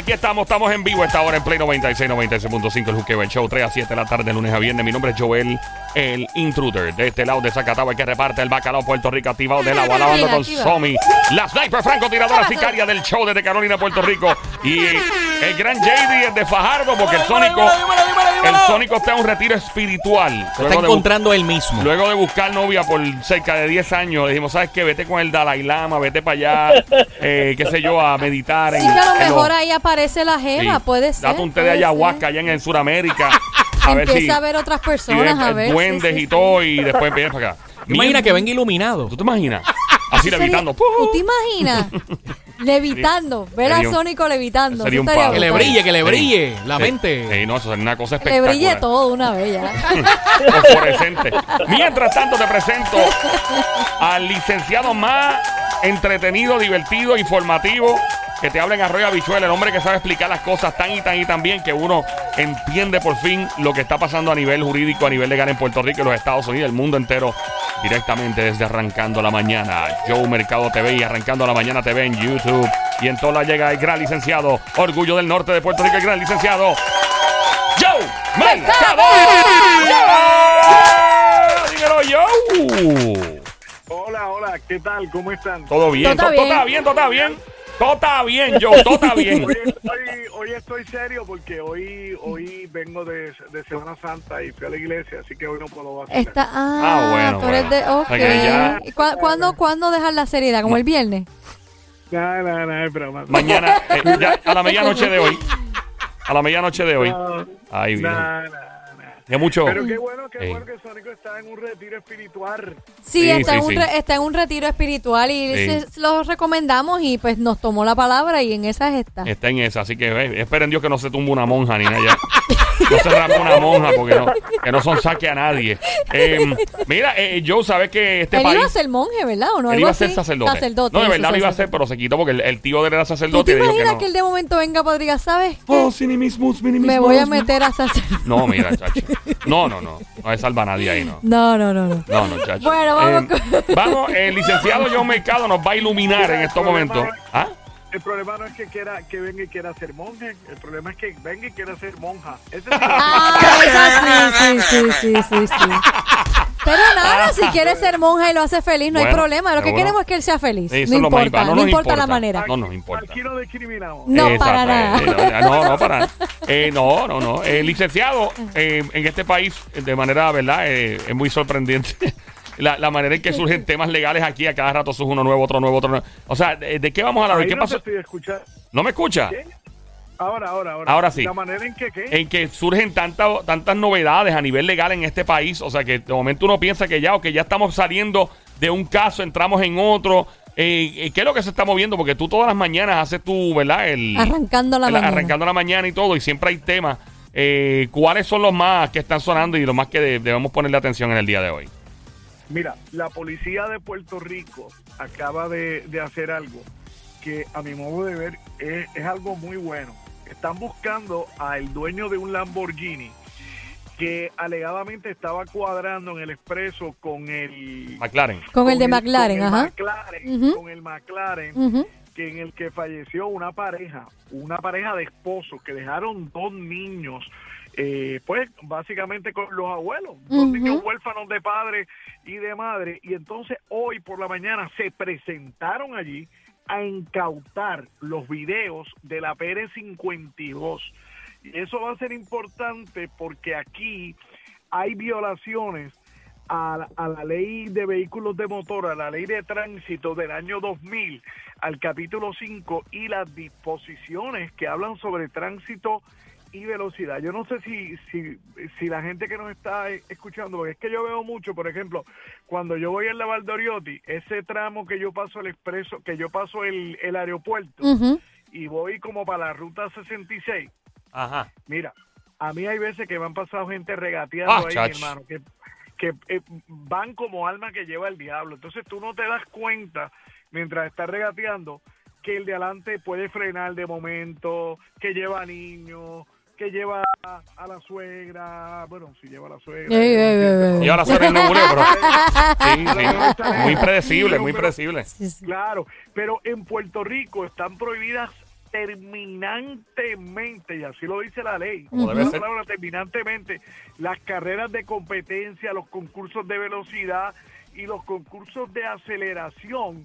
Aquí estamos, estamos en vivo a esta hora en Play 96, 96.5, el Juqueo, el show 3 a 7 de la tarde, lunes a viernes. Mi nombre es Joel, el intruder. De este lado de Zacatau, el que reparte el bacalao Puerto Rico, activado de la lavando con. Somi. La sniper francotiradora sicaria del show desde Carolina, Puerto Rico. Y el gran JD es de Fajardo, porque el Sónico, el Sónico está en un retiro espiritual. Se está encontrando él mismo. Luego de buscar novia por cerca de 10 años, le dijimos, ¿sabes qué? Vete con el Dalai Lama, vete para allá, eh, qué sé yo, a meditar. Sí, que a lo en los- mejor ahí aparece la jeva, Sí. puede ser. Date un té de puede ayahuasca ser. allá en, en Sudamérica. A ver Empieza si. a ver otras si personas, ves, a eh, ver. sí, duendes sí, y sí. todo, y después vienes para acá. Imagina que venga iluminado. ¿Tú te imaginas? Así sería- levitando. ¿Tú te imaginas? levitando. Ver a Sónico levitando. sería Eso un estaría palo. Que le brutal. brille, que le Sí. brille la Sí. mente. Sí, no, eso es una cosa Que le espectacular. brille todo de una vez ya. Fosforescente. Mientras tanto, te presento al licenciado más entretenido, divertido, informativo. Que te habla en Arroyo Habichuel, el hombre que sabe explicar las cosas tan y tan y tan bien que uno entiende por fin lo que está pasando a nivel jurídico, a nivel legal en Puerto Rico y los Estados Unidos, el mundo entero, directamente desde Arrancando la Mañana. Joe Mercado TV y Arrancando la Mañana TV en YouTube. Y en toda llega el gran licenciado, Orgullo del Norte de Puerto Rico, el gran licenciado, Joe Mercado. Joe. Hola, hola, ¿qué tal? ¿Cómo están? Todo bien, Todo todo está está bien. bien, todo está bien. Todo está bien, Joe, todo está bien. Hoy estoy, hoy estoy serio porque hoy hoy vengo de, de Semana Santa y fui a la iglesia, así que hoy no puedo hacer. Está, ah, Ah, bueno, tú eres bueno. de. O sea que ya- Ok. ¿Y cua- ¿Cuándo, ¿Cuándo dejar la seriedad? ¿Como el viernes? No, no, no, es broma. Mañana, eh, ya, a la medianoche de hoy. A la medianoche de hoy. No, Ay, bien. no, Es mucho. Pero qué bueno, qué bueno que Sónico está en un retiro espiritual. Sí, Sí, está, sí, en un sí. re- está en un retiro espiritual y Sí. se- recomendamos y pues nos tomó la palabra y en esas está. Está en esa, así que eh, esperen Dios que no se tumba una monja ni nada ya. No se rapa una monja porque no, que no son saque a nadie. Eh, mira, eh, Joe, sabes que este Él país. iba a ser monje, ¿verdad? ¿O no? él iba a ser sacerdote. Sacerdote, no, de verdad lo iba a sacerdote. pero se quitó porque el, el tío de él era ¿Tú sacerdote te y le dijo que imaginas no. que, él de momento venga para diga, ¿sabes qué? Oh, sin Me voy a meter a sacerdote. No, mira, chacho. No, no, no. No se salva a nadie ahí, no. No, no, no, no. No, no, chacho. Bueno, vamos Eh, vamos, el licenciado John Mercado nos va a iluminar en estos momentos. ¿Ah? El problema no es que quiera que venga y quiera ser monje, el problema es que venga y quiera ser monja. Ese es el- Ah, eso sí, sí, sí, sí, sí, sí. Pero nada, si quiere ser monja y lo hace feliz, no hay problema. Lo que queremos es que él sea feliz. Eso no importa, no, No nos importa la manera. No nos importa. Aquí no discriminamos. No, Exacto, para nada. eh, eh, no, no, para nada. Eh, no, no, no. Eh, licenciado, eh, en este país, eh, de manera, ¿verdad? Eh, es muy sorprendente. La, la manera en que surgen temas legales aquí, a cada rato surge uno nuevo, otro nuevo, otro nuevo. O sea, ¿de, de qué vamos a hablar? Ahí ¿Qué no te pasó? estoy. ¿No me escucha? ¿Qué? Ahora, ahora, ahora. Ahora sí. La manera en que, ¿qué? En que surgen tantas tantas novedades a nivel legal en este país. O sea, que de momento uno piensa que ya, o que ya estamos saliendo de un caso, entramos en otro. Eh, eh, ¿Qué es lo que se está moviendo? Porque tú todas las mañanas haces tu, ¿verdad? El, Arrancando la el- mañana. Arrancando la mañana y todo, y siempre hay temas. Eh, ¿Cuáles son los más que están sonando y los más que de- debemos ponerle atención en el día de hoy? Mira, la policía de Puerto Rico acaba de, de hacer algo que a mi modo de ver es, es algo muy bueno. Están buscando al dueño de un Lamborghini que alegadamente estaba cuadrando en el expreso con el... McLaren. Con el de McLaren, con el ajá. McLaren, con el McLaren, que en el que falleció una pareja, una pareja de esposos que dejaron dos niños, eh, pues básicamente con los abuelos, Ujú. niños huérfanos de padre y de madre, y entonces hoy por la mañana se presentaron allí a incautar los videos de la Pérez 52. Y eso va a ser importante porque aquí hay violaciones a, la- a la ley de vehículos de motor, a la ley de tránsito del año 2000, al capítulo 5 y las disposiciones que hablan sobre tránsito y velocidad. Yo no sé si, si, si la gente que nos está escuchando, porque es que yo veo mucho, por ejemplo, cuando yo voy en la Valdoriotti, ese tramo que yo paso el expreso, que yo paso el, el aeropuerto y voy como para la ruta 66, Ajá. Mira, a mí hay veces que me han pasado gente regateando Ah, ahí, mi chacho. hermano, que, que eh, van como alma que lleva el diablo. Entonces tú no te das cuenta, mientras estás regateando, que el de adelante puede frenar de momento, que lleva niños, que lleva a, a la suegra, bueno, si lleva a la suegra. Ey, ey, ey, ey. Y ahora suena el nebuleo, pero. Sí, sí. Muy predecible, muy predecible. Claro, pero en Puerto Rico están prohibidas terminantemente, y así lo dice la ley, Como debe la ser. palabra terminantemente, las carreras de competencia, los concursos de velocidad y los concursos de aceleración,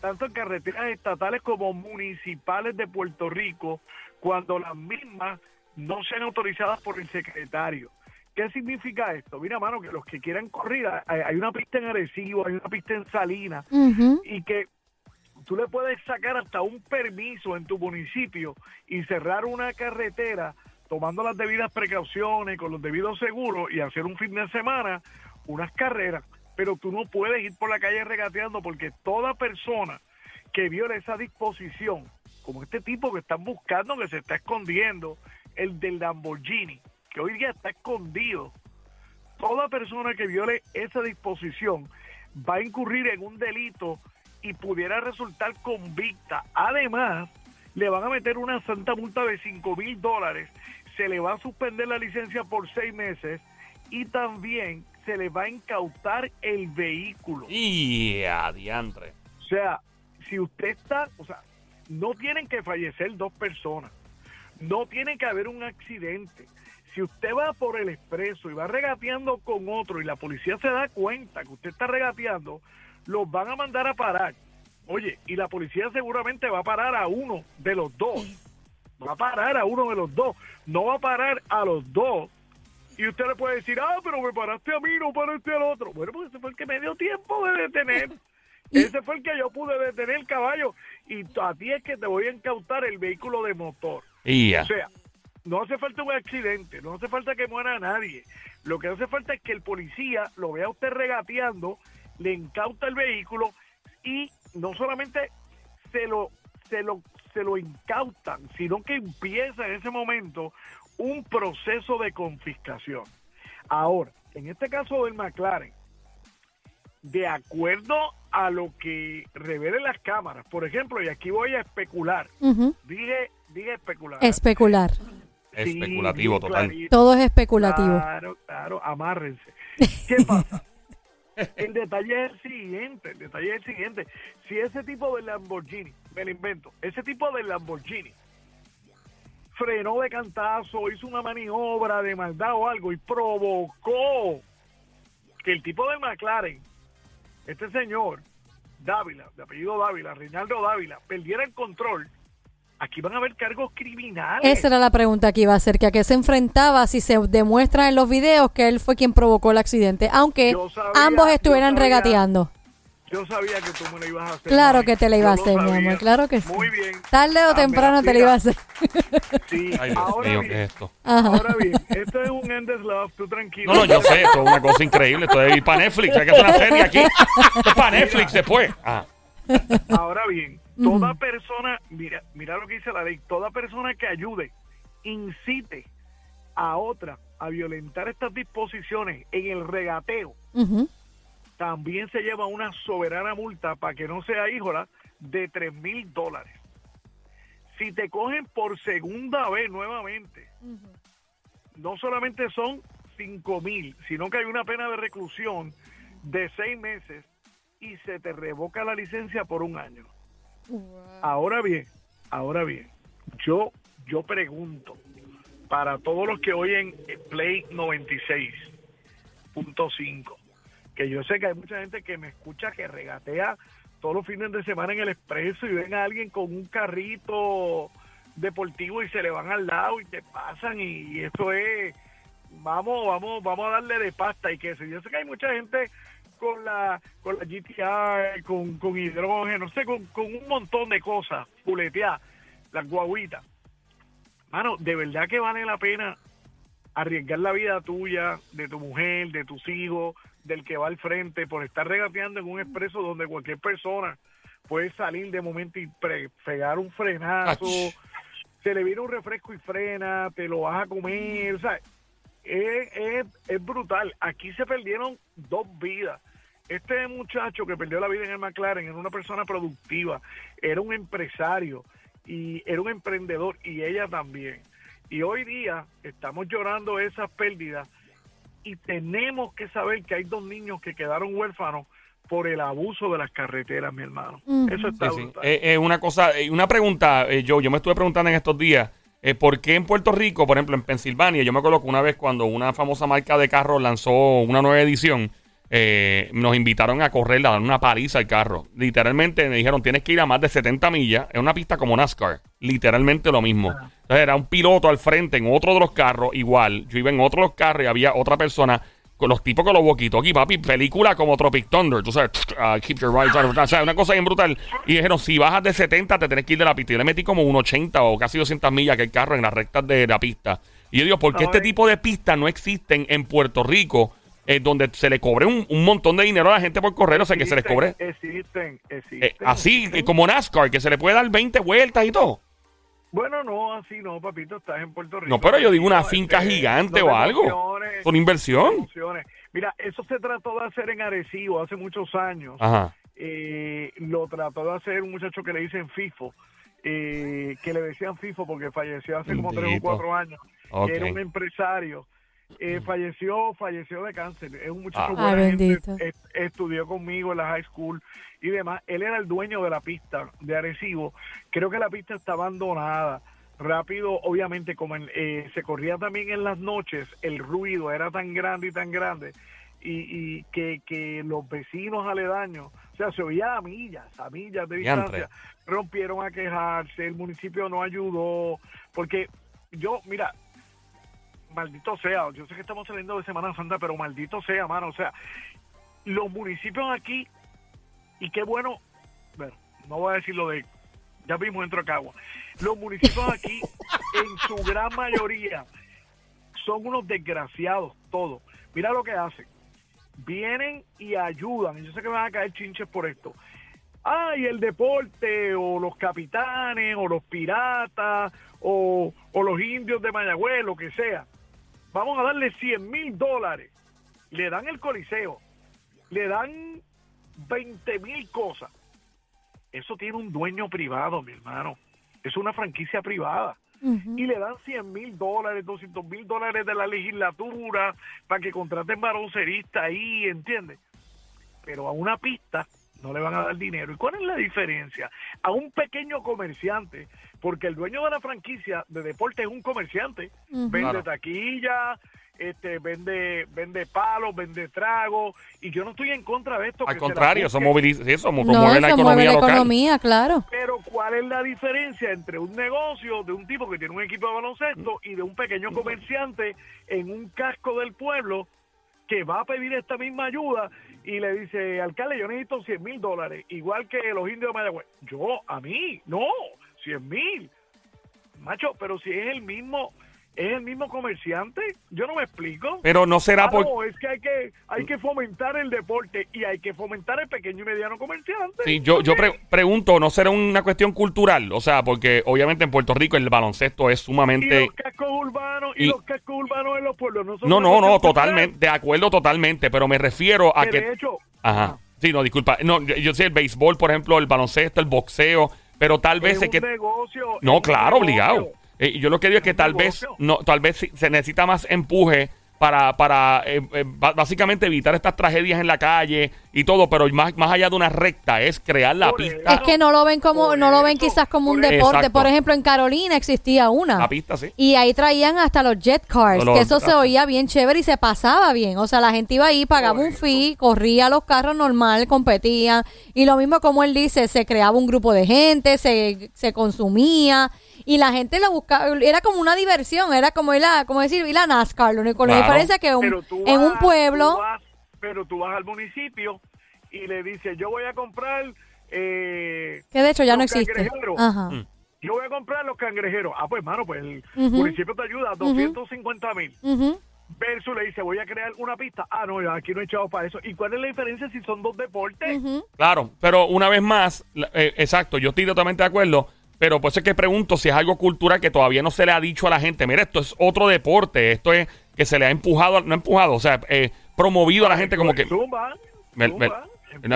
tanto en carreteras estatales como municipales de Puerto Rico, cuando las mismas no sean autorizadas por el secretario. ¿Qué significa esto? Mira, mano, que los que quieran correr, hay una pista en Arecibo, hay una pista en Salinas, y que tú le puedes sacar hasta un permiso en tu municipio y cerrar una carretera tomando las debidas precauciones, con los debidos seguros y hacer un fin de semana, unas carreras, pero tú no puedes ir por la calle regateando porque toda persona que viole esa disposición, como este tipo que están buscando, que se está escondiendo, el del Lamborghini, que hoy día está escondido, toda persona que viole esa disposición va a incurrir en un delito y pudiera resultar convicta. Además, le van a meter una santa multa de 5 mil dólares, se le va a suspender la licencia por seis meses y también se le va a incautar el vehículo. Y adiantre. O sea, si usted está, o sea, no tienen que fallecer dos personas, no tiene que haber un accidente. Si usted va por el expreso y va regateando con otro y la policía se da cuenta que usted está regateando, los van a mandar a parar. Oye, y la policía seguramente va a parar a uno de los dos. Va a parar a uno de los dos. No va a parar a los dos. Y usted le puede decir, ah, pero me paraste a mí, no paraste al otro. Bueno, porque ese fue el que me dio tiempo de detener. Ese fue el que yo pude detener el caballo. Y a ti es que te voy a incautar el vehículo de motor. O sea, no hace falta un accidente, no hace falta que muera nadie. Lo que hace falta es que el policía lo vea a usted regateando, le incauta el vehículo y no solamente se lo, se lo, se lo incautan, sino que empieza en ese momento un proceso de confiscación. Ahora, en este caso del McLaren, de acuerdo a lo que revelen las cámaras, por ejemplo, y aquí voy a especular, dije, dije especular. Especular. Sí, Especulativo total. clarito. Todo es especulativo. Claro, claro, amárrense. ¿Qué pasa? El detalle es el siguiente, el detalle es el siguiente. Si ese tipo de Lamborghini, me lo invento, ese tipo de Lamborghini frenó de cantazo, hizo una maniobra de maldad o algo y provocó que el tipo de McLaren, este señor, Dávila, de apellido Dávila, Reinaldo Dávila, perdiera el control, aquí van a haber cargos criminales. Esa era la pregunta que iba a hacer, que a qué se enfrentaba si se demuestra en los videos que él fue quien provocó el accidente, aunque sabía- ambos yo estuvieran sabía- regateando. Yo sabía que tú me lo ibas a hacer. Claro que te la iba a Yo lo hacer, mi amor, claro que sí. Muy bien. Tarde o Ah, temprano te la iba a hacer. Sí, Ay, ahora mío, bien, ¿qué es esto? Ajá. ahora bien, esto es un Endless Love, tú tranquilo. No, no, yo sé, esto es una cosa increíble. Esto es para Netflix, hay que hacer una serie aquí. Esto es para Netflix después. Ah, Ahora bien, toda persona, mira, mira lo que dice la ley, toda persona que ayude, incite a otra a violentar estas disposiciones en el regateo, también se lleva una soberana multa para que no sea híjola de tres mil dólares. Si te cogen por segunda vez nuevamente, no solamente son cinco mil, sino que hay una pena de reclusión de seis meses y se te revoca la licencia por un año. Ahora bien, ahora bien, yo yo pregunto para todos los que oyen Play 96.5, que yo sé que hay mucha gente que me escucha que regatea todos los fines de semana en el expreso y ven a alguien con un carrito deportivo y se le van al lado y te pasan y eso es vamos vamos vamos a darle de pasta y queso yo sé que hay mucha gente con la con la GTI con, con hidrógeno no sé con, con un montón de cosas puletear las guaguitas mano de verdad que vale la pena arriesgar la vida tuya de tu mujer de tus hijos del que va al frente por estar regateando en un expreso donde cualquier persona puede salir de momento y pre- pegar un frenazo Ach. se le viene un refresco y frena, te lo vas a comer, o sea, es, es, es brutal. Aquí se perdieron dos vidas. Este muchacho que perdió la vida en el McLaren era una persona productiva, era un empresario y era un emprendedor y ella también. Y hoy día estamos llorando esas pérdidas y tenemos que saber que hay dos niños que quedaron huérfanos por el abuso de las carreteras, mi hermano. Eso está Sí. Eh, eh, una cosa, eh, una pregunta, eh, yo, yo me estuve preguntando en estos días, eh, ¿por qué en Puerto Rico, por ejemplo, en Pensilvania, yo me acuerdo que una vez cuando una famosa marca de carros lanzó una nueva edición, eh, nos invitaron a correr, a dar una paliza al carro. Literalmente me dijeron, tienes que ir a más de 70 millas, es una pista como NASCAR, literalmente lo mismo. Entonces era un piloto al frente en otro de los carros, igual, yo iba en otro de los carros y había otra persona con los tipos con los boquitos aquí, papi, película como Tropic Thunder, tú sabes, ah, keep your right, o sea, una cosa bien brutal. Y dijeron, si bajas de 70, te tenés que ir de la pista. Y yo le metí como un 80 o casi 200 millas que el carro en las rectas de la pista. Y yo digo, ¿por qué este tipo de pistas no existen en Puerto Rico, eh, donde se le cobre un, un montón de dinero a la gente por correr? O sea, que se les cobre Existen, existen. eh, así, existen. eh, como NASCAR, que se le puede dar 20 vueltas y todo. Bueno, no, así no, papito, estás en Puerto Rico. No, pero yo digo una No, finca este, gigante no o algo. Con inversión. Mira, eso se trató de hacer en Arecibo hace muchos años. Ajá. Eh, lo trató de hacer un muchacho que le dicen FIFO, eh, que le decían FIFO porque falleció hace como tres o cuatro años. Que Era un empresario. Eh, falleció, falleció de cáncer. Es un muchacho Ah. buena Ay, gente, bendito. est- estudió conmigo en la high school y demás. Él era el dueño de la pista de Arecibo. Creo que la pista está abandonada. Rápido, obviamente, como en- eh, se corría también en las noches, el ruido era tan grande y tan grande y, y que, que los vecinos aledaños, o sea, se oía a millas, a millas de distancia, rompieron a quejarse, el municipio no ayudó, porque yo, mira, maldito sea, yo sé que estamos saliendo de Semana Santa, pero maldito sea, mano, o sea, los municipios aquí, y qué bueno, bueno, no voy a decir lo de, ya mismo entro a Cagua, los municipios aquí, en su gran mayoría, son unos desgraciados todos. Mira lo que hacen. Vienen y ayudan. Y yo sé que me van a caer chinches por esto. Ay, el deporte, o los capitanes, o los piratas, o, o los indios de Mayagüez, lo que sea. Vamos a darle 100 mil dólares. Le dan el coliseo. Le dan 20 mil cosas. Eso tiene un dueño privado, mi hermano. Es una franquicia privada y le dan 100 mil dólares, 200 mil dólares de la legislatura para que contraten balonceristas ahí, ¿entiendes? Pero a una pista no le van a dar dinero. ¿Y cuál es la diferencia? A un pequeño comerciante, porque el dueño de la franquicia de deporte es un comerciante, vende Claro. taquilla, este, vende, vende palos, vende tragos, y yo no estoy en contra de esto. Al que contrario, eso moviliza, eso No, promueve la eso economía mueve la local. economía, claro. Pero ¿cuál es la diferencia entre un negocio de un tipo que tiene un equipo de baloncesto y de un pequeño comerciante en un casco del pueblo que va a pedir esta misma ayuda y le dice, alcalde, yo necesito 100 mil dólares, igual que los indios de Mayagüez? Yo, a mí, no, 100 mil. Macho, pero si es el mismo, es el mismo comerciante, yo no me explico. Pero no será Ah, por... no, es que hay que hay que fomentar el deporte y hay que fomentar el pequeño y mediano comerciante. Sí, yo, yo pre- pregunto, ¿no será una cuestión cultural? O sea, porque obviamente en Puerto Rico el baloncesto es y sumamente... los cascos urbanos y, y- los cascos urbanos en los pueblos no son No, no, no, totalmente, de acuerdo totalmente, pero me refiero a Que que... de hecho Ajá. Sí, no, disculpa. No, yo, yo sé el béisbol, por ejemplo, el baloncesto, el boxeo, pero tal es vez un es que... negocio No, claro, negocio. obligado. Eh, yo lo que digo es que tal vez no, tal vez sí se necesita más empuje para, para eh, eh, básicamente evitar estas tragedias en la calle y todo, pero más, más allá de una recta es crear la Por pista. Es que no lo ven como, Por no lo ven eso, quizás como un deporte. Exacto. Por ejemplo, en Carolina existía una. La pista, sí. Y ahí traían hasta los jet cars, Los- que eso se ah. oía bien chévere y se pasaba bien. O sea, la gente iba ahí, pagaba un fee, corría los carros normal, competían. Y lo mismo como él dice, se creaba un grupo de gente, se, se consumía. Y la gente lo buscaba, era como una diversión, era como ir a, como decir, ir a NASCAR. Lo único, con la diferencia que un- en un pueblo... tú vas- pero tú vas al municipio y le dices, yo voy a comprar... Eh, Que de hecho ya los no existe. Ajá. Mm. Yo voy a comprar los cangrejeros. Ah, pues, mano, pues el municipio te ayuda, 250 mil. Versus le dice, voy a crear una pista. Ah, no, ya aquí no he echado para eso. ¿Y cuál es la diferencia si son dos deportes? Claro, pero una vez más, la- eh, exacto, yo estoy totalmente de acuerdo, pero por eso es que pregunto si es algo cultural que todavía no se le ha dicho a la gente, mira, esto es otro deporte, esto es que se le ha empujado, no empujado, o sea, eh, promovido a la gente como que... Zumba, Me, me- zumba,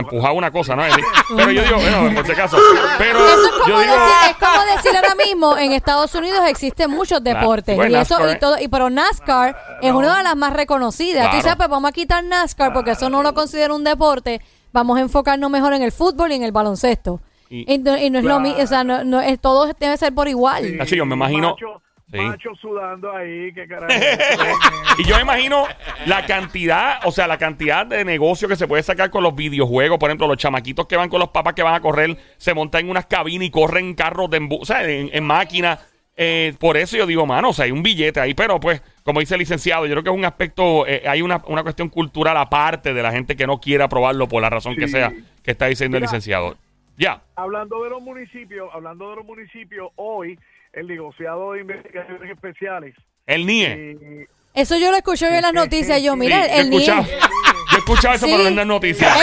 empujaba una cosa, ¿no? Pero yo digo, bueno, por si acaso. Pero Eso es como, yo digo. decir, es como decir ahora mismo, en Estados Unidos existen muchos deportes. Bueno, y eso, NASCAR, y todo, y pero NASCAR es una de las más reconocidas. Tú Claro. dices, pues vamos a quitar NASCAR porque eso no lo considero un deporte. vamos a enfocarnos mejor en el fútbol y en el baloncesto. Y- Y, no, y no es lo mismo, o sea, no, no es, todo debe ser por igual. Sí, Nacho, yo me imagino- Macho, Sí. macho sudando ahí, qué carajo. Y yo me imagino la cantidad, o sea, la cantidad de negocio que se puede sacar con los videojuegos. Por ejemplo, los chamaquitos que van con los papás que van a correr, se montan en unas cabinas y corren carros de embu- o sea, en, en máquinas. Eh, por eso yo digo, mano, o sea, hay un billete ahí, pero pues, como dice el licenciado, yo creo que es un aspecto, eh, hay una, una cuestión cultural aparte de la gente que no quiera probarlo por la razón que sea que está diciendo el licenciado. Ya. hablando de los municipios, hablando de los municipios, hoy el negociado de investigaciones especiales El NIE. eh, Eso yo lo escuché hoy en las noticias. Yo, mira, Sí, el NIE. yo he escuchado eso, Sí. pero no en las noticias.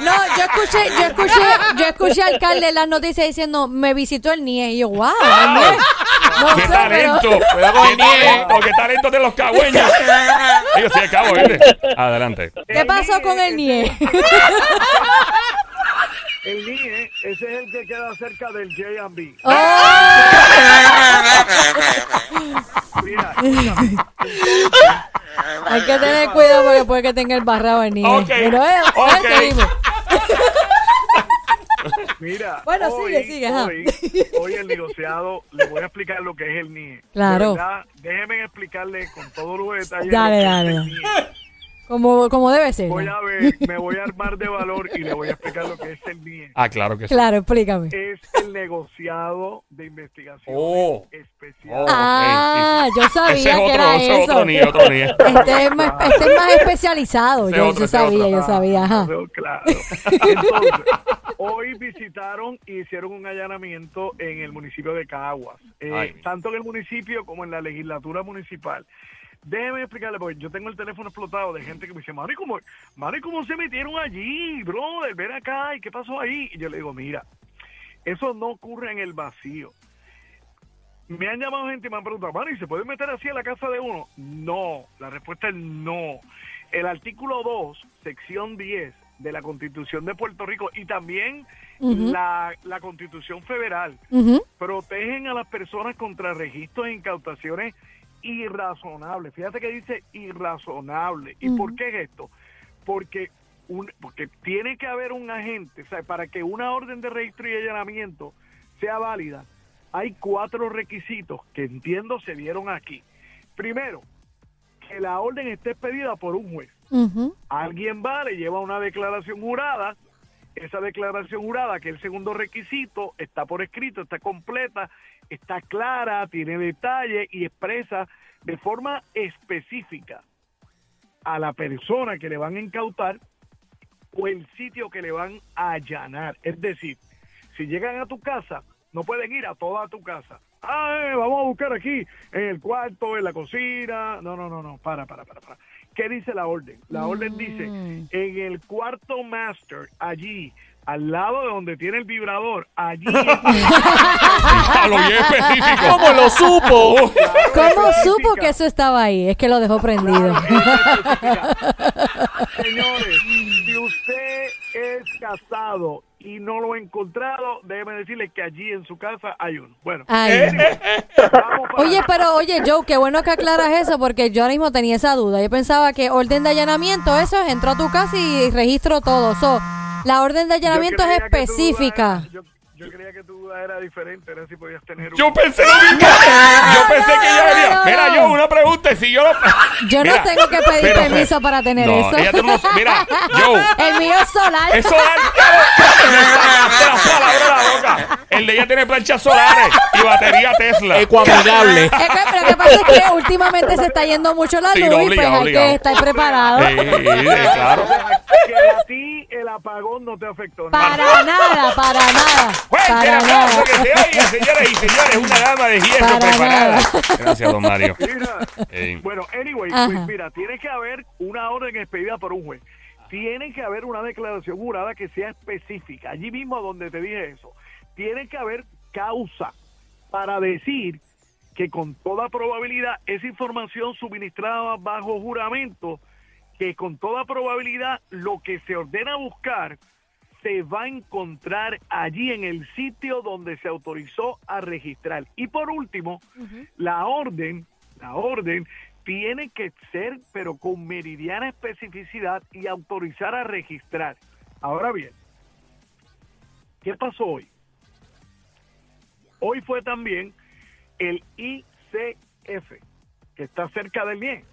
No, yo escuché, yo escuché, yo escuché al alcalde en las noticias diciendo, me visitó el NIE. Y yo, wow, el NIE. No ¡Qué sé, talento! Con ¡Qué el NIE. talento! ¡Qué talento de los cagüeños! Ellos sí, de cabo, ¿viste? Adelante. pero, ¿qué pasó con el NIE? el NIE, ese es el que queda cerca del J&B. Oh, Mira, escúchame, hay que tener cuidado porque puede que tenga el barrado el NIE. Ok, Pero eh, ok. eh, seguimos. mira. Bueno, hoy, sigue, sigue. Hoy, hoy el negociado, le voy a explicar lo que es el NIE. Claro. Déjenme explicarle con todos los detalles. Dale, lo que dale, es el dale. NIE. Como, como debe ser. Voy a ver, me voy a armar de valor y le voy a explicar lo que es el NIE. Ah, claro que sí. Claro, explícame. Es el negociado de investigación Oh. especial. Oh. Ah, yo sabía Ese es que otro, era ese eso. otro NIE, otro NIE. Este es más, este es más especializado. Ese Yo, otro, yo sabía, otro. yo sabía. Ajá. Claro, claro. Entonces, hoy visitaron y hicieron un allanamiento en el municipio de Caguas, eh, tanto en el municipio como en la legislatura municipal. Déjeme explicarle, porque yo tengo el teléfono explotado de gente que me dice, Mari, ¿cómo, Mari, ¿cómo se metieron allí, brother? Ven acá, ¿y qué pasó ahí? Y yo le digo, mira, eso no ocurre en el vacío. Me han llamado gente y me han preguntado, Mari, ¿se puede meter así a la casa de uno? No, la respuesta es no. El artículo 2, sección 10 de la Constitución de Puerto Rico y también la, la Constitución Federal protegen a las personas contra registros e incautaciones irrazonables. Fíjate que dice irrazonable. ¿Y por qué es esto? Porque un, porque tiene que haber un agente, o sea, para que una orden de registro y allanamiento sea válida, hay cuatro requisitos que entiendo se dieron aquí. Primero, que la orden esté expedida por un juez. Alguien va, le lleva una declaración jurada, esa declaración jurada, que es el segundo requisito, está por escrito, está completa, está clara, tiene detalle y expresa de forma específica a la persona que le van a incautar o el sitio que le van a allanar. Es decir, si llegan a tu casa, no pueden ir a toda tu casa. Ah, eh, vamos a buscar aquí, en el cuarto, en la cocina. No, no, no, no, para, para, para, para. ¿Qué dice la orden? La orden dice, Mm. en el cuarto master, allí, al lado de donde tiene el vibrador, allí... A lo bien específico. ¿Cómo lo supo? ¿Cómo supo que eso estaba ahí? Es que lo dejó prendido. Señores, si usted es casado y no lo ha encontrado, déjeme decirle que allí en su casa hay uno. Bueno, Ay. vamos para- Oye, pero oye, Joe, qué bueno que aclaras eso porque yo ahora mismo tenía esa duda. Yo pensaba que orden de allanamiento, eso es, entró a tu casa y registro todo. So, la orden de allanamiento es específica. Yo, yo creía que tu duda era diferente, era si podías tener un... Yo pensé lo mismo. Yo pensé que ella venía. Mira, yo, una pregunta. Si yo lo. Yo no Mira, tengo que pedir pero- permiso para tener no, eso. ella tiene unos- Mira, yo. El mío es solar. Es solar. Me sacaste las palabras de la boca. El de ella tiene planchas solares y batería Tesla. Ecoamigable. Es que, pero lo que pasa es que últimamente se está yendo mucho la Sí, luz no, y pues obligado, hay obligado. que estar preparado. Sí, sí, claro. Que a ti el apagón no te afectó. nada. Para nada, para nada. Fuerte el aplauso que se oiga, señores y señores. Una dama de hierro Para preparada. nada. Gracias, don Mario. Mira, bueno, anyway, Ajá. pues mira, tiene que haber una orden expedida por un juez. Tiene que haber una declaración jurada que sea específica. Allí mismo donde te dije eso. Tiene que haber causa para decir que con toda probabilidad esa información suministrada bajo juramento, que con toda probabilidad lo que se ordena buscar se va a encontrar allí en el sitio donde se autorizó a registrar. Y por último, la orden, la orden tiene que ser, pero con meridiana especificidad y autorizar a registrar. Ahora bien, ¿qué pasó hoy? Hoy fue también el ICF, que está cerca del bien,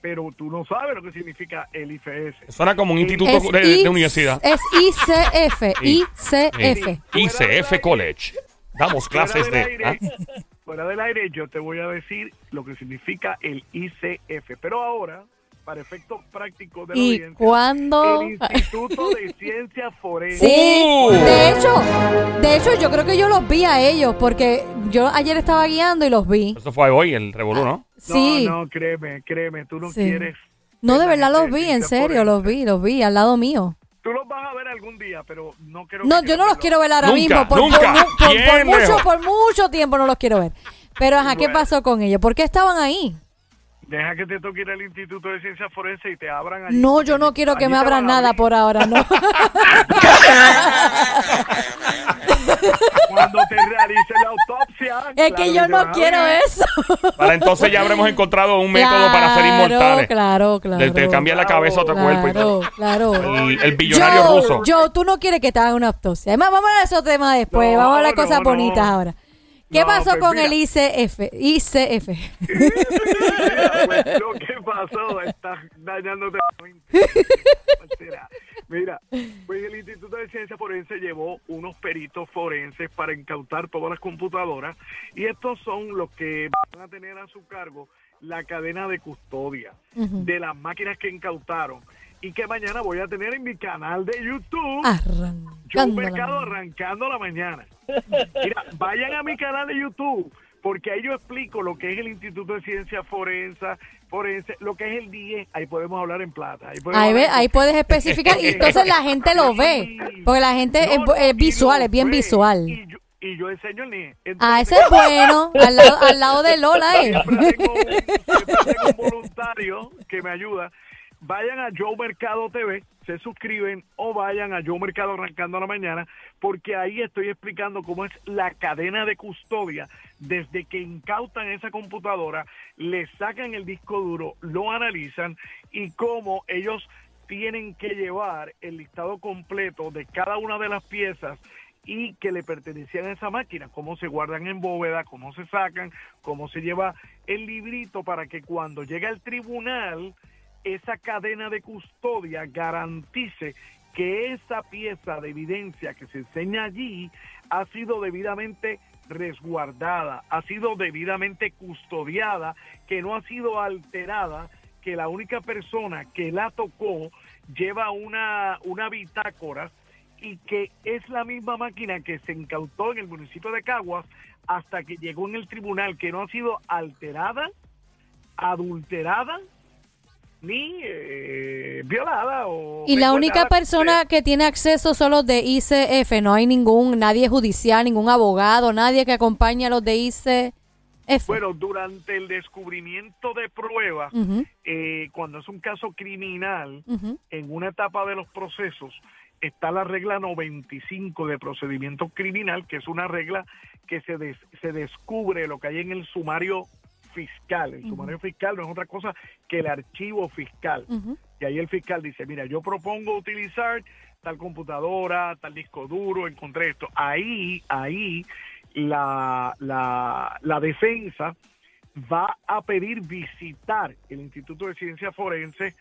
pero tú no sabes lo que significa el IFS. Suena como un instituto Es de, de universidad. Es ICF. ICF. ICF College. Damos Fuera clases del de... aire, ¿ah? fuera del aire, yo te voy a decir lo que significa el ICF. Pero ahora, para efectos prácticos de la ¿Y audiencia, cuándo? el Instituto de Ciencias Forenses. Sí, ¡Oh! de hecho, de hecho yo creo que yo los vi a ellos porque yo ayer estaba guiando y los vi. Eso fue hoy, el revolú, ¿no? Sí. No, no, créeme, créeme, tú no Sí. quieres. No, de verdad los vi, en serio, los vi, los vi al lado mío. Tú los vas a ver algún día, pero no quiero. No, que yo no los quiero ver ahora Nunca, mismo. Por, por nunca. mu- por- por Bien mucho, por mucho tiempo no los quiero ver. Pero ajá, ¿qué Bueno. pasó con ellos? ¿Por qué estaban ahí? Deja que te toque ir al Instituto de Ciencias Forenses y te abran allí. No, yo no quiero que Allí me abran nada por ahora, no. Cuando te realicen la autopsia. Es claro que yo no quiero eso. Para entonces ya habremos encontrado un método para ser Claro, inmortales. Claro, claro. De, de cambiar la cabeza a otro cuerpo y Claro, claro. El, el billonario Joe, ruso. Joe, tú no quieres que te hagan una autopsia. Además, vamos a hablar de esos temas después. No, vamos a hablar de no, cosas no. bonitas ahora. ¿Qué No, pasó pues con mira. el ICF? ICF. Pues, lo que pasó, estás dañándote la mente. Mira, pues el Instituto de Ciencia Forense llevó unos peritos forenses para incautar todas las computadoras y estos son los que van a tener a su cargo la cadena de custodia de las máquinas que incautaron y que mañana voy a tener en mi canal de YouTube. Ah, Yo Arrancando. Mercado arrancando la mañana. Mira, vayan a mi canal de YouTube, porque ahí yo explico lo que es el Instituto de Ciencia Forense, forense lo que es el DIE, ahí podemos hablar en plata. Ahí, podemos Ahí, ve- hablar- ahí puedes especificar y entonces la gente lo ve. Porque la gente No, es, visual, es bien ve, visual. Y yo, y yo enseño el NIE. Ah, Entonces, ese es bueno. Al lado, al lado de Lola, ¿eh? siempre tengo, un, siempre tengo un voluntario que me ayuda. Vayan a Joe Mercado TV, se suscriben o vayan a Joe Mercado Arrancando a la Mañana, porque ahí estoy explicando cómo es la cadena de custodia. Desde que incautan esa computadora, le sacan el disco duro, lo analizan y cómo ellos tienen que llevar el listado completo de cada una de las piezas y que le pertenecían a esa máquina, cómo se guardan en bóveda, cómo se sacan, cómo se lleva el librito para que cuando llegue al tribunal esa cadena de custodia garantice que esa pieza de evidencia que se enseña allí ha sido debidamente resguardada, ha sido debidamente custodiada, que no ha sido alterada, que la única persona que la tocó lleva una, una bitácora y que es la misma máquina que se incautó en el municipio de Caguas hasta que llegó en el tribunal, que no ha sido alterada, adulterada, ni eh, violada o Y la única persona que tiene acceso son los de ICF. No hay ningún, nadie judicial, ningún abogado, nadie que acompañe a los de ICF. Bueno, durante el descubrimiento de pruebas, eh, cuando es un caso criminal, en una etapa de los procesos está la regla 95 de procedimiento criminal, que es una regla que se, des- se descubre lo que hay en el sumario fiscal. El sumario fiscal no es otra cosa que el archivo fiscal. Y ahí el fiscal dice, mira, yo propongo utilizar tal computadora, tal disco duro, encontré esto. Ahí, ahí, la, la, la defensa va a pedir visitar el Instituto de Ciencia Forense,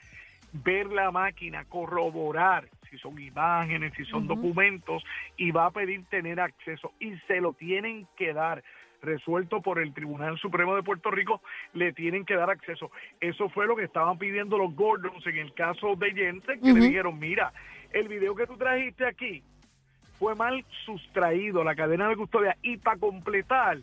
ver la máquina, corroborar si son imágenes, si son documentos, y va a pedir tener acceso y se lo tienen que dar resuelto por el Tribunal Supremo de Puerto Rico, le tienen que dar acceso. Eso fue lo que estaban pidiendo los Gordons en el caso de Jensen, que le dijeron, mira, el video que tú trajiste aquí fue mal sustraído, la cadena de custodia, y para completar,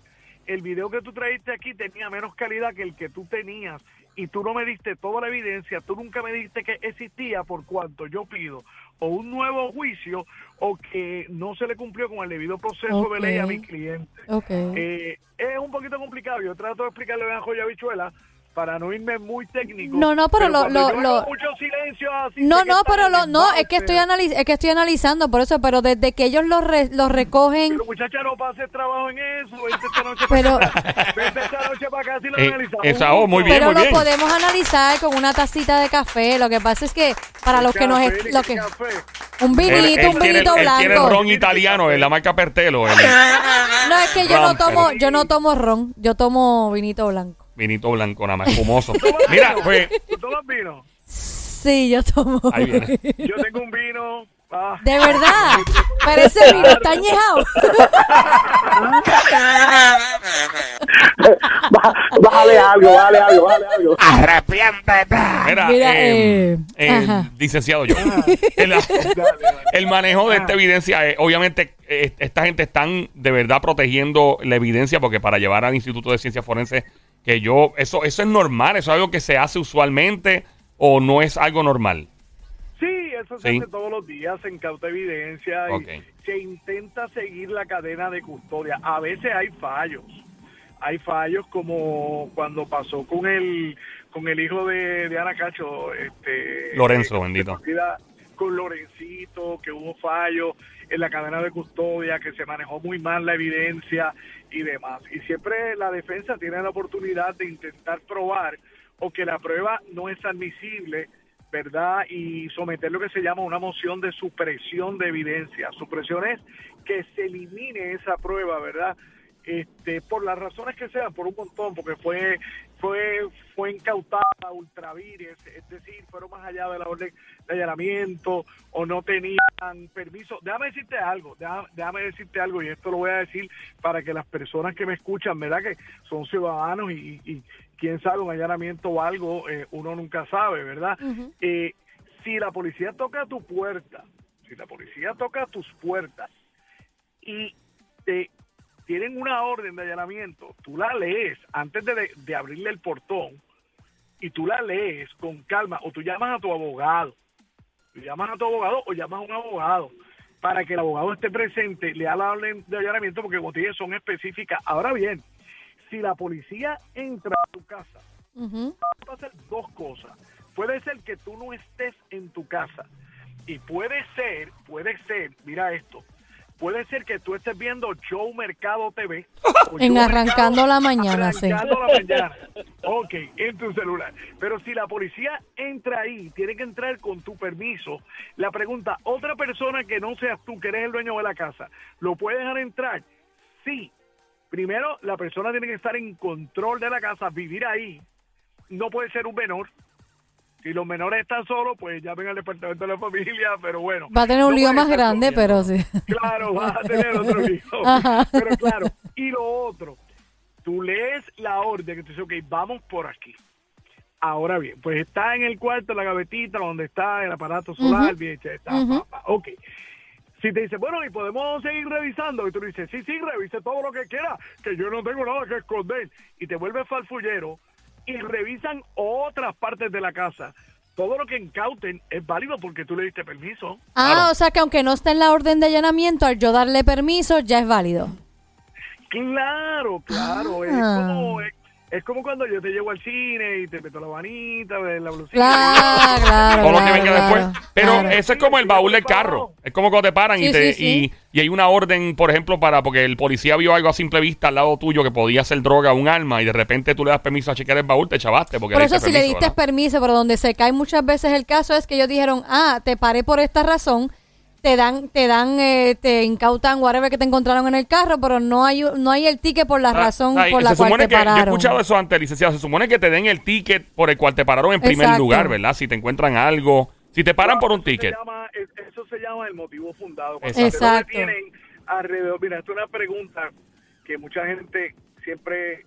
el video que tú trajiste aquí tenía menos calidad que el que tú tenías, y tú no me diste toda la evidencia, tú nunca me diste que existía por cuanto yo pido o un nuevo juicio o que no se le cumplió con el debido proceso de ley a mi cliente. Eh, es un poquito complicado. Yo trato de explicarle a Joya Bichuela para no irme muy técnico. No, no, pero lo- cuando lo- lo- hago mucho silencio así, No, no, pero lo, no, es que estoy analiz- es que estoy analizando por eso, pero desde que ellos los re- los recogen, Pero muchacha, no pases trabajo en eso. Vente esta noche Pero- para. Vente esta noche para acá si lo Eh, analizamos. esa- oh, muy bien, pero muy lo bien. podemos analizar con una tacita de café. Lo que pasa es que para los que nos es- lo que un Él, vinito, él un quiere, vinito él quiere blanco. ron italiano en la marca Pertelo. El No es que yo no Ron, tomo, pero- yo no tomo ron, yo tomo vinito blanco. Vinito blanco, nada más espumoso. Mira, pues. ¿Tú tomas vino? Sí, yo tomo. Ahí viene. Yo tengo un vino. ah, De verdad. Pero ese vino está añejado. Bá- Bájale algo, bájale algo, bájale algo. Mira, Mira, eh, eh, eh, licenciado yo. el, dale. el manejo de esta evidencia, eh, obviamente, eh, esta gente están de verdad protegiendo la evidencia porque para llevar al Instituto de Ciencias Forenses, que yo, eso, eso es normal, eso es algo que se hace usualmente o no es algo normal. Sí, eso se Sí. hace todos los días, se incauta evidencia y se intenta seguir la cadena de custodia. A veces hay fallos. Hay fallos como cuando pasó con el con el hijo de, de Ana Cacho, este Lorenzo, eh, bendito. Con Lorencito, que hubo fallos en la cadena de custodia, que se manejó muy mal la evidencia y demás. Y siempre la defensa tiene la oportunidad de intentar probar o que la prueba no es admisible ¿verdad? Y someter lo que se llama una moción de supresión de evidencia. Supresión es que se elimine esa prueba, ¿verdad? Este, por las razones que sean, por un montón, porque fue fue fue incautada ultravires, es decir, fueron más allá de la orden de allanamiento o no tenían permiso. Déjame decirte algo, déjame, déjame decirte algo y esto lo voy a decir para que las personas que me escuchan, ¿verdad? Que son ciudadanos y, y quién sabe, un allanamiento o algo, eh, uno nunca sabe, ¿verdad? Ujú. Eh, si la policía toca tu puerta, si la policía toca tus puertas y te tienen una orden de allanamiento, tú la lees antes de, de abrirle el portón y tú la lees con calma o tú llamas a tu abogado, tú llamas a tu abogado o llamas a un abogado para que el abogado esté presente, le da la orden de allanamiento porque dije son específicas. Ahora bien, si la policía entra a tu casa, dos cosas. Puede ser que tú no estés en tu casa y puede ser, puede ser, mira esto, puede ser que tú estés viendo Show Mercado TV. En Show Arrancando Mercado- la Mañana, sí. Arrancando la mañana. Ok, en tu celular. Pero si la policía entra ahí, tiene que entrar con tu permiso. La pregunta, otra persona que no seas tú, que eres el dueño de la casa, ¿lo puede dejar entrar? Sí. Primero, la persona tiene que estar en control de la casa, vivir ahí. No puede ser un menor. Si los menores están solos, pues llamen al departamento de la familia, pero bueno. Va a tener un no lío más grande, pero sí. Claro, vas a tener otro. Ajá. Pero claro, y lo otro, tú lees la orden que te dice, ok, vamos por aquí. Ahora bien, pues está en el cuarto, en la gavetita, donde está el aparato solar, Ujú. bien, está, Ujú. pa, pa, ok. Si te dice, bueno, y podemos seguir revisando, y tú dices, sí, sí, revise todo lo que quiera, que yo no tengo nada que esconder, y te vuelves falfullero, y revisan otras partes de la casa, todo lo que incauten es válido porque tú le diste permiso. Ah, Claro. o sea que aunque no esté en la orden de allanamiento, al yo darle permiso, ya es válido. Claro, claro. Es, Ah. como, es, es como cuando yo te llevo al cine y te meto la vanita, ves la blusita. Claro, claro. Todo lo que venga claro, después. Pero claro. eso es como el baúl del carro. Es como cuando te paran y, te, sí, sí. Y, y hay una orden, por ejemplo, para porque el policía vio algo a simple vista al lado tuyo que podía ser droga o un arma y de repente tú le das permiso a chequear el baúl, te chavaste. Porque Por eso si le diste ¿verdad? permiso, pero donde se cae muchas veces el caso es que ellos dijeron, ah, te paré por esta razón, te dan, te dan, eh, te incautan whatever que te encontraron en el carro, pero no hay, no hay el ticket por la Ah, razón por se la cual supone te que, Yo he pararon. escuchado eso antes, licenciado. Se supone que te den el ticket por el cual te pararon en primer Exacto. lugar, ¿verdad? Si te encuentran algo. Si te paran por un se ticket. llama- eso se llama el motivo fundado. Cuando Exacto. te detienen alrededor. Mira, esto es una pregunta que mucha gente siempre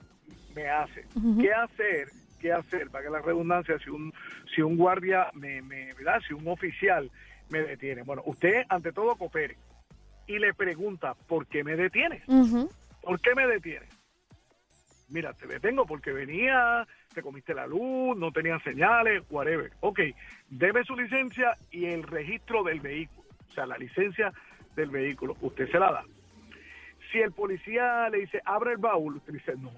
me hace. Ujú. ¿Qué hacer? ¿Qué hacer? Para que la redundancia, si un, si un guardia, me, me, ¿verdad? Si un oficial me detiene. Bueno, usted ante todo coopere y le pregunta, ¿por qué me detienes? Ujú. ¿Por qué me detienes? Mira, te detengo porque venía, te comiste la luz, no tenían señales, whatever. Ok, debe su licencia y el registro del vehículo, o sea, la licencia del vehículo. Usted se la da. Si el policía le dice, abre el baúl, usted dice, no,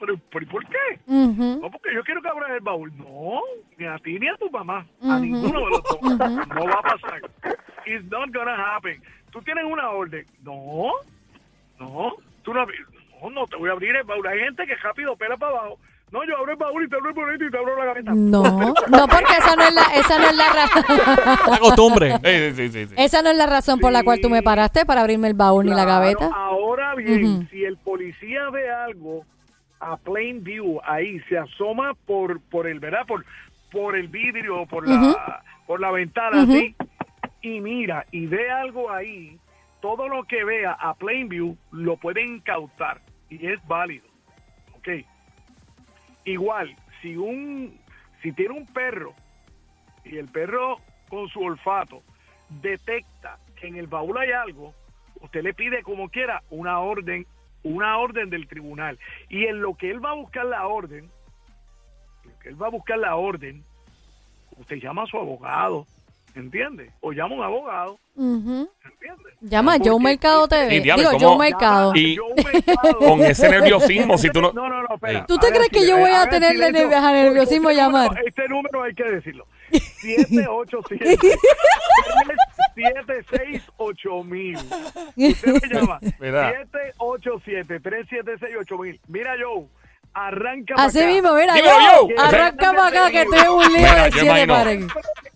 pero, pero ¿y por qué? No, porque yo quiero que abras el baúl. No, ni a ti ni a tu mamá. A ninguno de los dos. No va a pasar. It's not gonna happen. Tú tienes una orden. No, no. Tú no, no, no te voy a abrir el baúl. Hay gente que rápido pela para abajo. No, yo abro el baúl y te abro el bonito y te abro la gaveta. No, no, porque esa no es la, esa no es la razón. La costumbre. Sí, sí, sí, sí. Esa no es la razón por la cual tú me paraste para abrirme el baúl ni la Claro, gaveta. Ahora bien, si el policía ve algo a plain view ahí, se asoma por por el, ¿verdad? Por por el vidrio, por la por la ventana así y mira y ve algo ahí, todo lo que vea a plain view lo pueden incautar y es válido. ¿Ok? Igual, si un si tiene un perro y el perro con su olfato detecta que en el baúl hay algo, usted le pide como quiera una orden, una orden del tribunal. Y en lo que él va a buscar la orden, en lo que él va a buscar la orden, usted llama a su abogado, ¿entiende? O llama a un abogado, Ujú. ¿entiende? Llama a Porque- Joe Mercado TV. Digo, ¿cómo? Joe Mercado. Y-. Con ese nerviosismo, si tú no... No, no, no, espera. ¿Tú te crees que yo voy a tener nerviosismo este llamar? número- Este número hay que decirlo. 787 768 mil. Usted me llama. Mira. 787 376 8000. Mira, Joe, arranca Así para acá. mismo, mira, yo, Joe. arranca para acá que estoy en un lío Mira, de yo siete pares.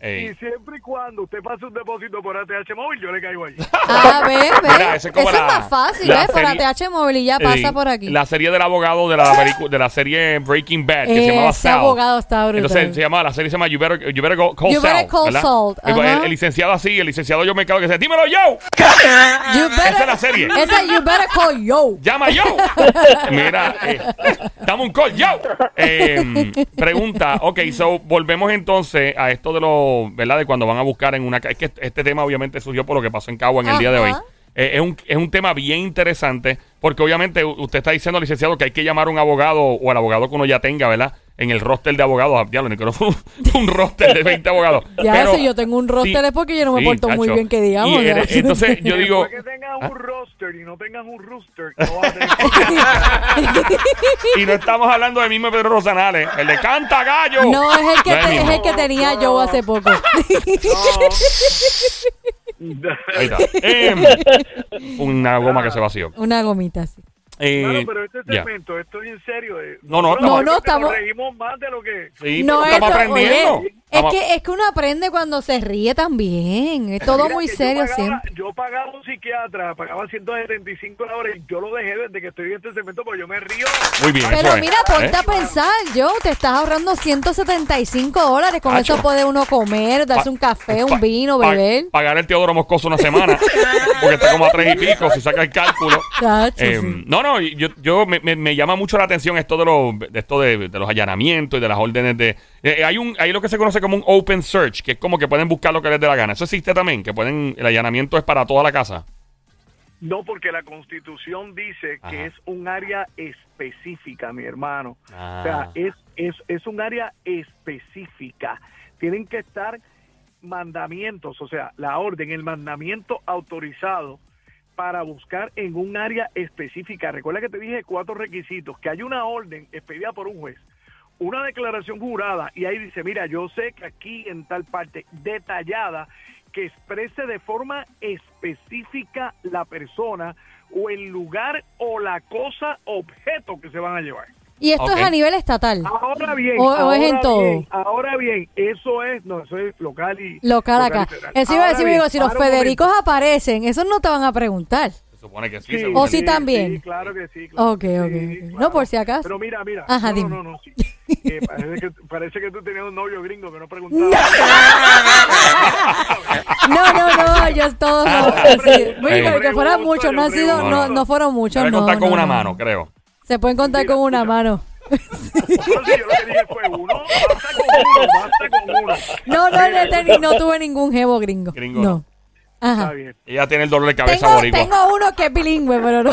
Ey. Y siempre y cuando usted pase un depósito por ATH móvil, yo le caigo allí. Ah, ve, ve. Mira, ese Eso es como es la- más fácil, la ¿ves? Por serie- ATH móvil y ya pasa por aquí. La serie del abogado de la, pelicu- de la serie Breaking Bad, que se llamaba Ese Sal. abogado está brutal. Entonces se llama, la serie se llama You Better, you better go, Call You Better Call ¿verdad? Salt, El, ajá. el- el licenciado así, el licenciado yo me cago que dice, dímelo yo, You better- esa es la serie. Esa you better call yo. llama yo. Mira, eh, dame un call yo. Eh, pregunta, ok, so volvemos entonces a esto de lo, ¿verdad? De cuando van a buscar en una... Es que este tema obviamente surgió por lo que pasó en Cagua en el día de hoy. Eh, es, un, es un tema bien interesante porque obviamente usted está diciendo, licenciado, que hay que llamar a un abogado o al abogado que uno ya tenga, ¿verdad? En el roster de abogados. Ah, Diablo, ni que no fue un, un roster de 20 abogados. Ya, Pero- si yo tengo un roster sí, es porque yo no me sí, porto muy bien, que digamos. Y ya. entonces yo digo... ¿Ah? un roster y no tengan un rooster, no van a tener Y no estamos hablando de mismo Pedro Rosanales, el de Canta Gallo. No, es el que, No es te- es mismo. el que tenía yo hace poco. Ahí está. Em, una goma que se vació. Una gomita así. Eh, Claro, pero este ya. segmento, esto es en serio. eh. No, no, Nosotros estamos- No, no, nos estamos- reímos más de lo que... Sí, no, pero estamos esto- aprendiendo. oye, es que, es que uno aprende cuando se ríe también. Es todo Mira muy que yo serio pagaba- siempre. Yo pagaba un psiquiatra, pagaba 175 la hora y yo lo dejé desde que estoy en este segmento porque yo me río. Muy bien, Pero es. mira, ponte ¿Eh? a pensar, yo te estás ahorrando 175 dólares. Con Acho. eso puede uno comer, darse Pa- un café, pa- un vino, pa- beber. Pagar el Teodoro Moscoso una semana. porque está como a tres y pico, si saca el cálculo. Chacho, Eh, sí. No, no, yo, yo me, me- me llama mucho la atención esto de los, de esto de, de los allanamientos y de las órdenes de. eh, hay un, hay lo que se conoce como un open search, que es como que pueden buscar lo que les dé la gana. Eso existe también, que pueden, el allanamiento es para toda la casa. No, porque la constitución dice Ajá. que es un área específica, mi hermano. Ah. O sea, es, es, es un área específica. Tienen que estar mandamientos, o sea, la orden, el mandamiento autorizado para buscar en un área específica. Recuerda que te dije cuatro requisitos, que hay una orden expedida por un juez, una declaración jurada y ahí dice, mira, yo sé que aquí en tal parte detallada que exprese de forma específica la persona o el lugar o la cosa, objeto que se van a llevar. Y esto es a nivel estatal. Ahora bien, O- o es ahora en todo. bien, ahora bien, eso es, no, eso es local y Local acá. y federal. Eso iba a Ahora decir, bien, digo, si los Federicos momento. aparecen, esos no te van a preguntar. Se supone que sí. O sí también. Sí, claro que sí. claro Ok, ok, sí, ok. claro. No, por si acaso. Pero mira, mira. Ajá, no, dime. no, no, no, sí. Eh, parece, que, parece que tú tenías un novio gringo que no preguntaba. No, no, no, ellos todos no. Hombre, Sí. Bueno, que fueran muchos, no han sido, no, no fueron muchos, Debe no. contar con no, una no. mano, creo. Se pueden contar Mira, con una escucha. mano. No, sí, yo lo que dije fue uno. Basta con uno, basta con uno. No, no, no, tení- no tuve ningún jevo gringo. Gringo no. No. Está Ajá. bien. Ella tiene el dolor de cabeza Tengo, boricua. tengo uno que es bilingüe, pero no.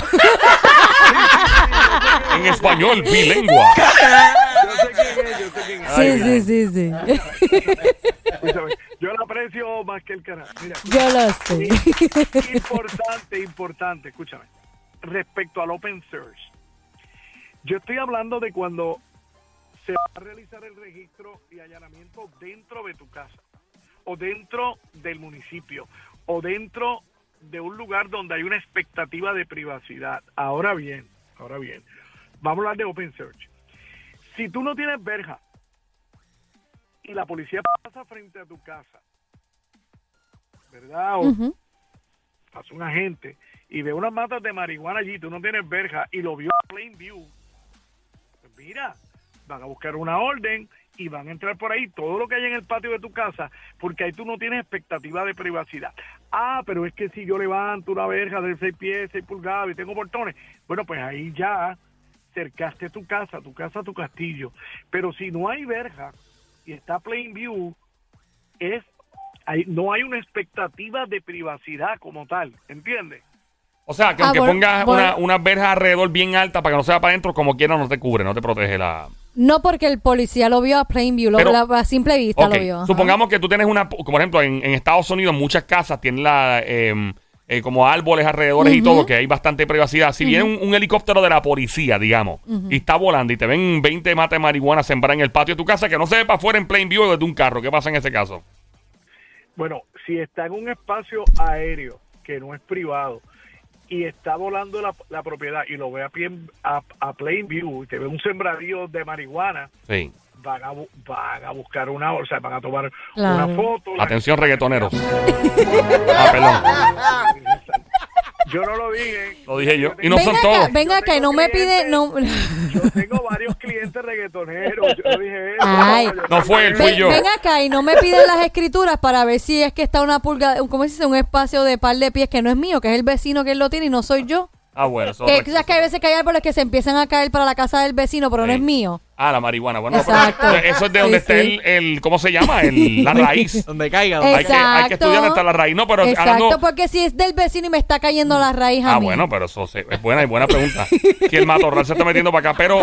En español, bilingüe. Yo sé quién es, yo sé quién es. Sí, sí, sí, sí. Yo lo aprecio más que el canal. Mira, Yo lo sé. importante, importante, escúchame. respecto al Open Search. Yo estoy hablando de cuando se va a realizar el registro y allanamiento dentro de tu casa, o dentro del municipio, o dentro de un lugar donde hay una expectativa de privacidad. Ahora bien, ahora bien, vamos a hablar de Open Search. Si tú no tienes verja y la policía pasa frente a tu casa, ¿verdad? O Ujú. pasa un agente y ve unas matas de marihuana allí, tú no tienes verja y lo vio a plain view, pues mira, van a buscar una orden y van a entrar por ahí todo lo que hay en el patio de tu casa, porque ahí tú no tienes expectativa de privacidad. Ah, pero es que si yo levanto una verja de 6 pies, 6 pulgadas y tengo portones, bueno, pues ahí ya cercaste tu casa, tu casa, tu castillo. Pero si no hay verja y está plain view, es hay- no hay una expectativa de privacidad como tal, ¿entiendes? O sea, que Ah, aunque bueno, pongas bueno. una, una verja alrededor bien alta para que no sea para adentro, como quiera no te cubre, no te protege la... No porque el policía lo vio a plain view, lo, Pero- la- a simple vista lo vio. ajá. supongamos que tú tienes una, por ejemplo, en, en Estados Unidos muchas casas tienen la, eh, eh, como árboles alrededores y todo, que hay bastante privacidad. Si viene un, un helicóptero de la policía, digamos, y está volando y te ven 20 matas de marihuana sembrar en el patio de tu casa, que no se ve para afuera en plain view desde un carro, ¿qué pasa en ese caso? Bueno, si está en un espacio aéreo que no es privado y está volando la, la propiedad y lo ve a, pie, a, a plain view y te ve un sembradío de marihuana, Sí. Van a, van a buscar una, o sea, van a tomar Claro. una foto. Atención, reggaetoneros. Ah, perdón. Yo no lo dije. Lo dije yo. Y no venga son acá, todos. venga acá y no me pide... No, Yo tengo varios clientes reggaetoneros. Yo no dije eso. Ay. No fue él, fui Ven, yo. ven acá y no me piden las escrituras para ver si es que está una pulga, ¿cómo se dice? Un espacio de par de pies que no es mío, que es el vecino que él lo tiene y no soy yo. Ah, bueno. eso es Que, ¿sabes que hay veces que hay árboles que se empiezan a caer para la casa del vecino, pero no Sí. es mío. Ah, la marihuana. Bueno, Exacto. pero eso es de donde Sí, está sí. el, el- ¿cómo se llama? El, la raíz. Donde caiga. Hay que, hay que Exacto. estudiar dónde está la raíz. No, pero Exacto, hablando... porque si es del vecino y me está cayendo la raíz a Ah, mí. bueno, pero eso se- es buena y buena pregunta. Que el matorral se está metiendo para acá, pero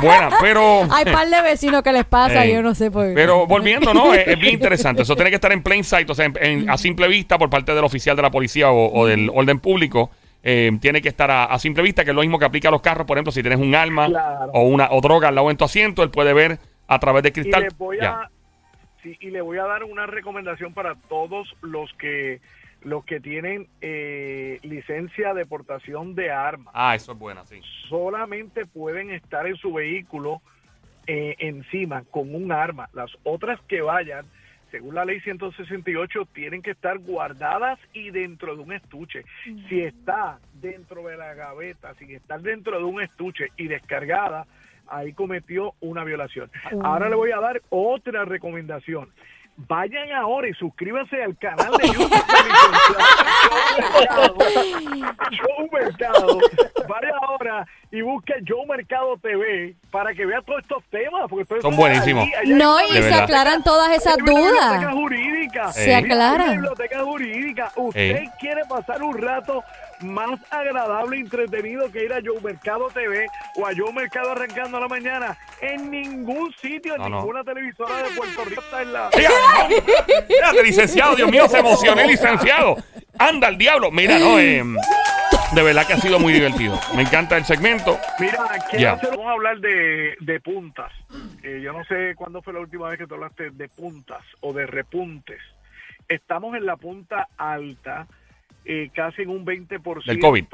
buena, pero Hay par de vecinos que les pasa, Ey. yo no sé por qué. pero volviendo, ¿no? Es, es bien interesante. Eso tiene que estar en plain sight, o sea, en- en- a simple vista por parte del oficial de la policía o, o del orden público. Eh, tiene que estar a, a simple vista, que es lo mismo que aplica a los carros. Por ejemplo, si tienes un arma Claro. o una o droga al lado en tu asiento, él puede ver a través de y cristal. les voy Ya. a sí, y le voy a dar una recomendación para todos los que los que tienen eh, licencia de portación de armas Ah, eso es buena, sí. solamente pueden estar en su vehículo eh, encima con un arma las otras que vayan según la ley 168 tienen que estar guardadas y dentro de un estuche si está dentro de la gaveta sin estar dentro de un estuche y descargada ahí cometió una violación. Ahora le voy a dar otra recomendación. Vayan ahora y suscríbanse al canal de YouTube de Joe Mercado. Joe Mercado. Vaya ahora y busque Joe Mercado TV para que vea todos estos temas. Porque Son buenísimos. No, y se verdad. aclaran todas esas hay una biblioteca dudas. jurídica. Se aclaran. biblioteca jurídica. Usted Ey. quiere pasar un rato más agradable e entretenido que ir a Joe Mercado TV o a Joe Mercado arrancando a la mañana. En ningún sitio, en No, no. ninguna televisora de Puerto Rico está en la... Fíjate, licenciado, Dios mío, se emocioné, licenciado. Anda al diablo. Mira, no, eh, de verdad que ha sido muy divertido. Me encanta el segmento. Mira, quiero Ya. hacer- vamos a hablar de, de puntas. Eh, yo no sé cuándo fue la última vez que tú hablaste de puntas o de repuntes. Estamos en la punta alta, eh, casi en un 20% Del COVID.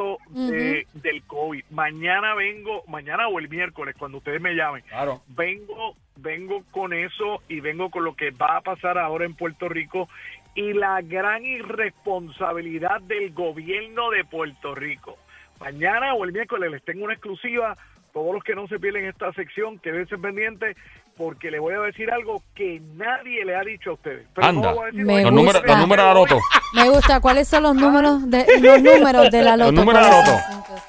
de- del COVID. Mañana vengo, mañana o el miércoles, cuando ustedes me llamen, Claro. vengo, vengo con eso y vengo con lo que va a pasar ahora en Puerto Rico y la gran irresponsabilidad del gobierno de Puerto Rico. Mañana o el miércoles les tengo una exclusiva. Todos los que no se pierden esta sección, quédense pendientes porque le voy a decir algo que nadie le ha dicho a ustedes. Pero Anda. lo voy a decir Me hoy. Los números, los números de la loto. Me gusta. ¿Cuáles son los números de los números de la loto? números de la ¿Cuáles loto.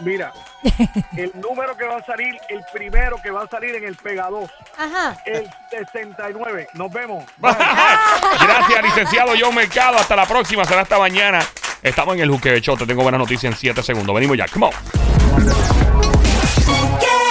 Mira, el número que va a salir, el primero que va a salir en el Pega 2, Ajá. el 69. Nos vemos. Gracias, licenciado John Mercado. Hasta la próxima. Será hasta mañana. Estamos en el Juque de Show. Te tengo buenas noticias en 7 segundos. Venimos ya. Come on. Get